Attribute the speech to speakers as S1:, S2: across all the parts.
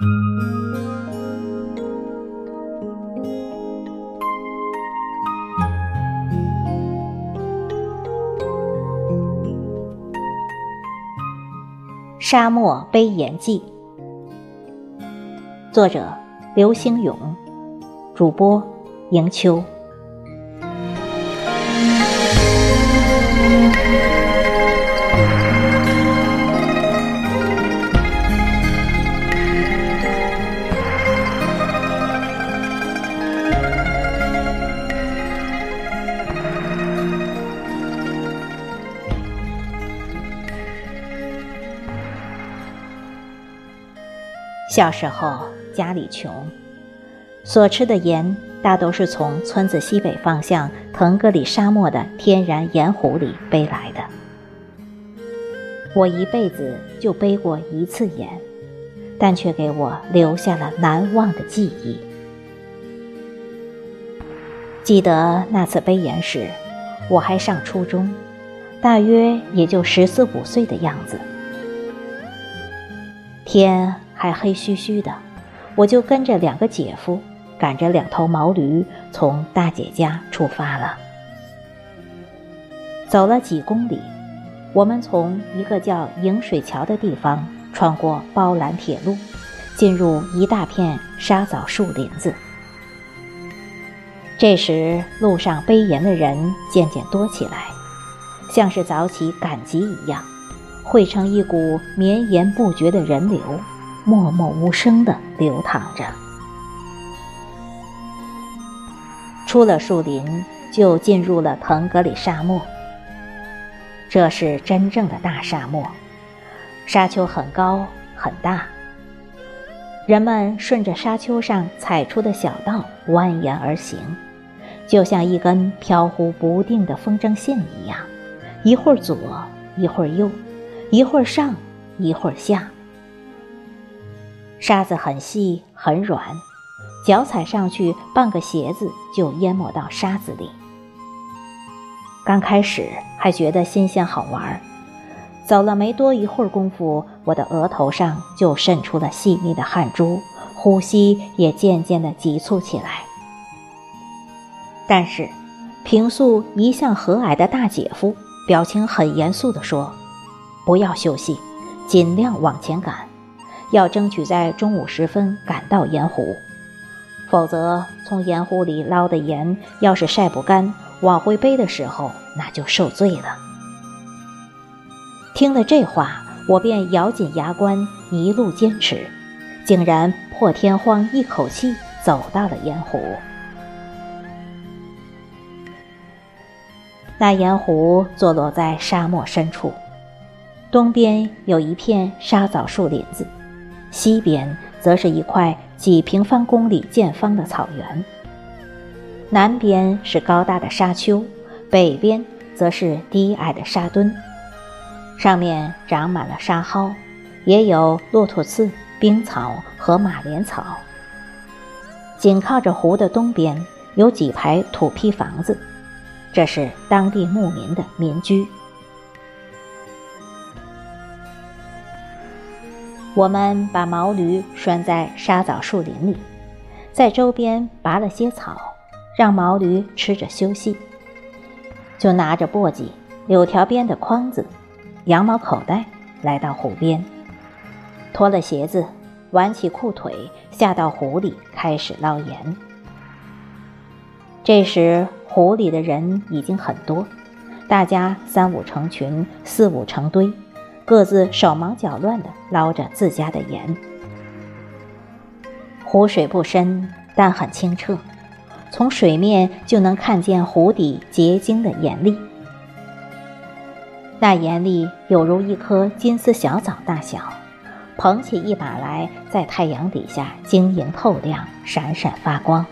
S1: 《沙漠悲言记》，作者刘兴勇，主播迎秋。小时候家里穷，所吃的盐大都是从村子西北方向腾格里沙漠的天然盐湖里背来的。我一辈子就背过一次盐，但却给我留下了难忘的记忆。记得那次背盐时，我还上初中，大约也就十四五岁的样子，天。还黑黢黢的，我就跟着两个姐夫，赶着两头毛驴，从大姐家出发了。走了几公里，我们从一个叫迎水桥的地方穿过包兰铁路，进入一大片沙枣树林子。这时，路上背盐的人渐渐多起来，像是早起赶集一样，汇成一股绵延不绝的人流。默默无声地流淌着。出了树林，就进入了腾格里沙漠。这是真正的大沙漠，沙丘很高很大。人们顺着沙丘上踩出的小道蜿蜒而行，就像一根飘忽不定的风筝线一样，一会儿左，一会儿右，一会儿上，一会儿下。沙子很细很软，脚踩上去，半个鞋子就淹没到沙子里。刚开始还觉得新鲜好玩，走了没多一会儿功夫，我的额头上就渗出了细密的汗珠，呼吸也渐渐的急促起来。但是，平素一向和蔼的大姐夫表情很严肃地说：“不要休息，尽量往前赶。”要争取在中午时分赶到盐湖，否则从盐湖里捞的盐要是晒不干，往回背的时候那就受罪了。听了这话，我便咬紧牙关，一路坚持，竟然破天荒一口气走到了盐湖。那盐湖坐落在沙漠深处，东边有一片沙枣树林子。西边则是一块几平方公里见方的草原，南边是高大的沙丘，北边则是低矮的沙墩，上面长满了沙蒿，也有骆驼刺、冰草和马莲草。紧靠着湖的东边有几排土坯房子，这是当地牧民的民居。我们把毛驴拴在沙枣树林里，在周边拔了些草，让毛驴吃着休息。就拿着簸箕、柳条编的筐子、羊毛口袋来到湖边，脱了鞋子，挽起裤腿，下到湖里开始捞盐。这时湖里的人已经很多，大家三五成群，四五成堆。各自手忙脚乱地捞着自家的盐。湖水不深，但很清澈，从水面就能看见湖底结晶的盐粒。那盐粒有如一颗金丝小枣大小，捧起一把来，在太阳底下晶莹透亮，闪闪发光。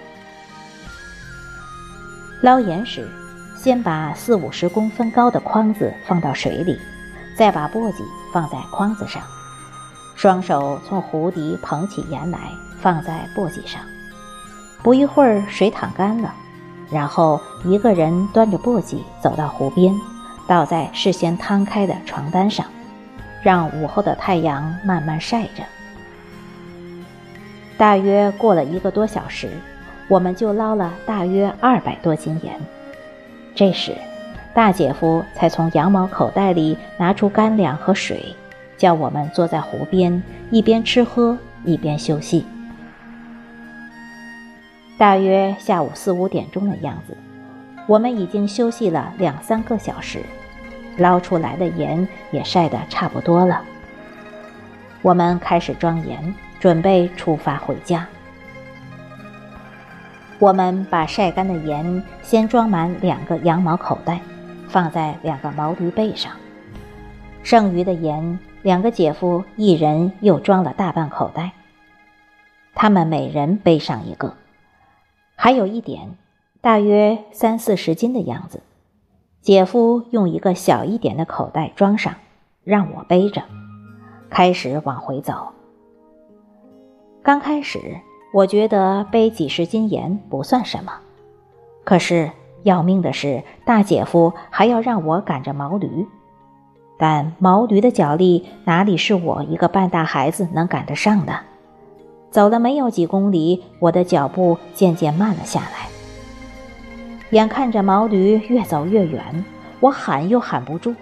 S1: 捞盐时，先把四五十公分高的筐子放到水里。再把簸箕放在筐子上，双手从湖底捧起盐来，放在簸箕上。不一会儿，水淌干了，然后一个人端着簸箕走到湖边，倒在事先摊开的床单上，让午后的太阳慢慢晒着。大约过了一个多小时，我们就捞了大约二百多斤盐。这时，大姐夫才从羊毛口袋里拿出干粮和水，叫我们坐在湖边，一边吃喝一边休息。大约下午四五点钟的样子，我们已经休息了两三个小时，捞出来的盐也晒得差不多了。我们开始装盐，准备出发回家。我们把晒干的盐先装满两个羊毛口袋，放在两个毛驴背上。剩余的盐，两个姐夫一人又装了大半口袋。他们每人背上一个。还有一点，大约三四十斤的样子。姐夫用一个小一点的口袋装上，让我背着。开始往回走。刚开始，我觉得背几十斤盐不算什么，可是要命的是，大姐夫还要让我赶着毛驴，但毛驴的脚力哪里是我一个半大孩子能赶得上的？走了没有几公里，我的脚步渐渐慢了下来。眼看着毛驴越走越远，我喊又喊不住。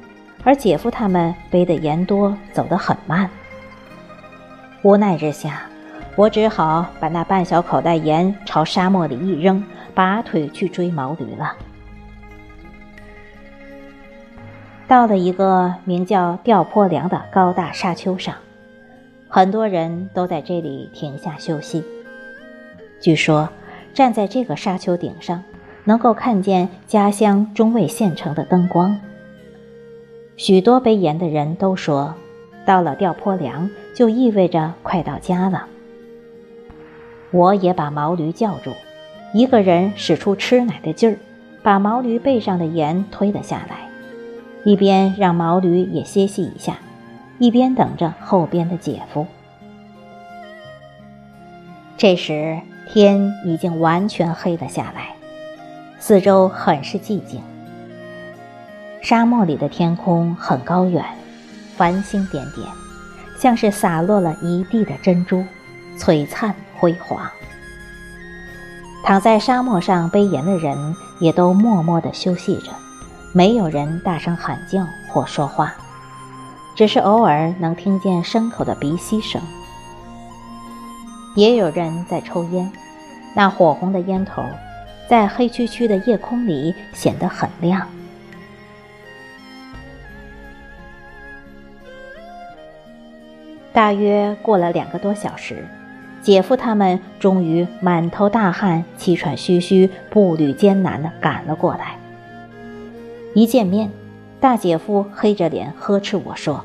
S1: 而姐夫他们背的盐多，走得很慢。无奈之下，我只好把那半小口袋盐朝沙漠里一扔，拔腿去追毛驴了。到了一个名叫吊坡梁的高大沙丘上，很多人都在这里停下休息。据说，站在这个沙丘顶上，能够看见家乡中卫县城的灯光。许多背盐的人都说，到了吊坡梁就意味着快到家了。我也把毛驴叫住，一个人使出吃奶的劲儿，把毛驴背上的盐推了下来，一边让毛驴也歇息一下，一边等着后边的姐夫。这时天已经完全黑了下来，四周很是寂静。沙漠里的天空很高远，繁星点点，像是洒落了一地的珍珠，璀璨辉煌。躺在沙漠上背盐的人也都默默地休息着，没有人大声喊叫或说话，只是偶尔能听见牲口的鼻息声。也有人在抽烟，那火红的烟头，在黑黢黢的夜空里显得很亮。大约过了两个多小时，姐夫他们终于满头大汗、气喘吁吁、步履艰难地赶了过来。一见面，大姐夫黑着脸呵斥我说：“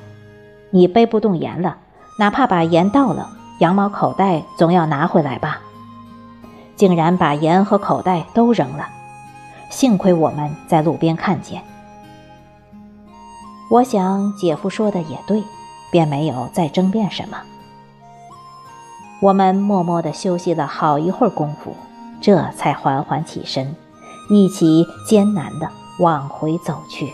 S1: 你背不动盐了，哪怕把盐倒了，羊毛口袋总要拿回来吧？”竟然把盐和口袋都扔了。幸亏我们在路边看见。我想姐夫说的也对。便没有再争辩什么。我们默默地休息了好一会儿功夫，这才缓缓起身，一起艰难地往回走去。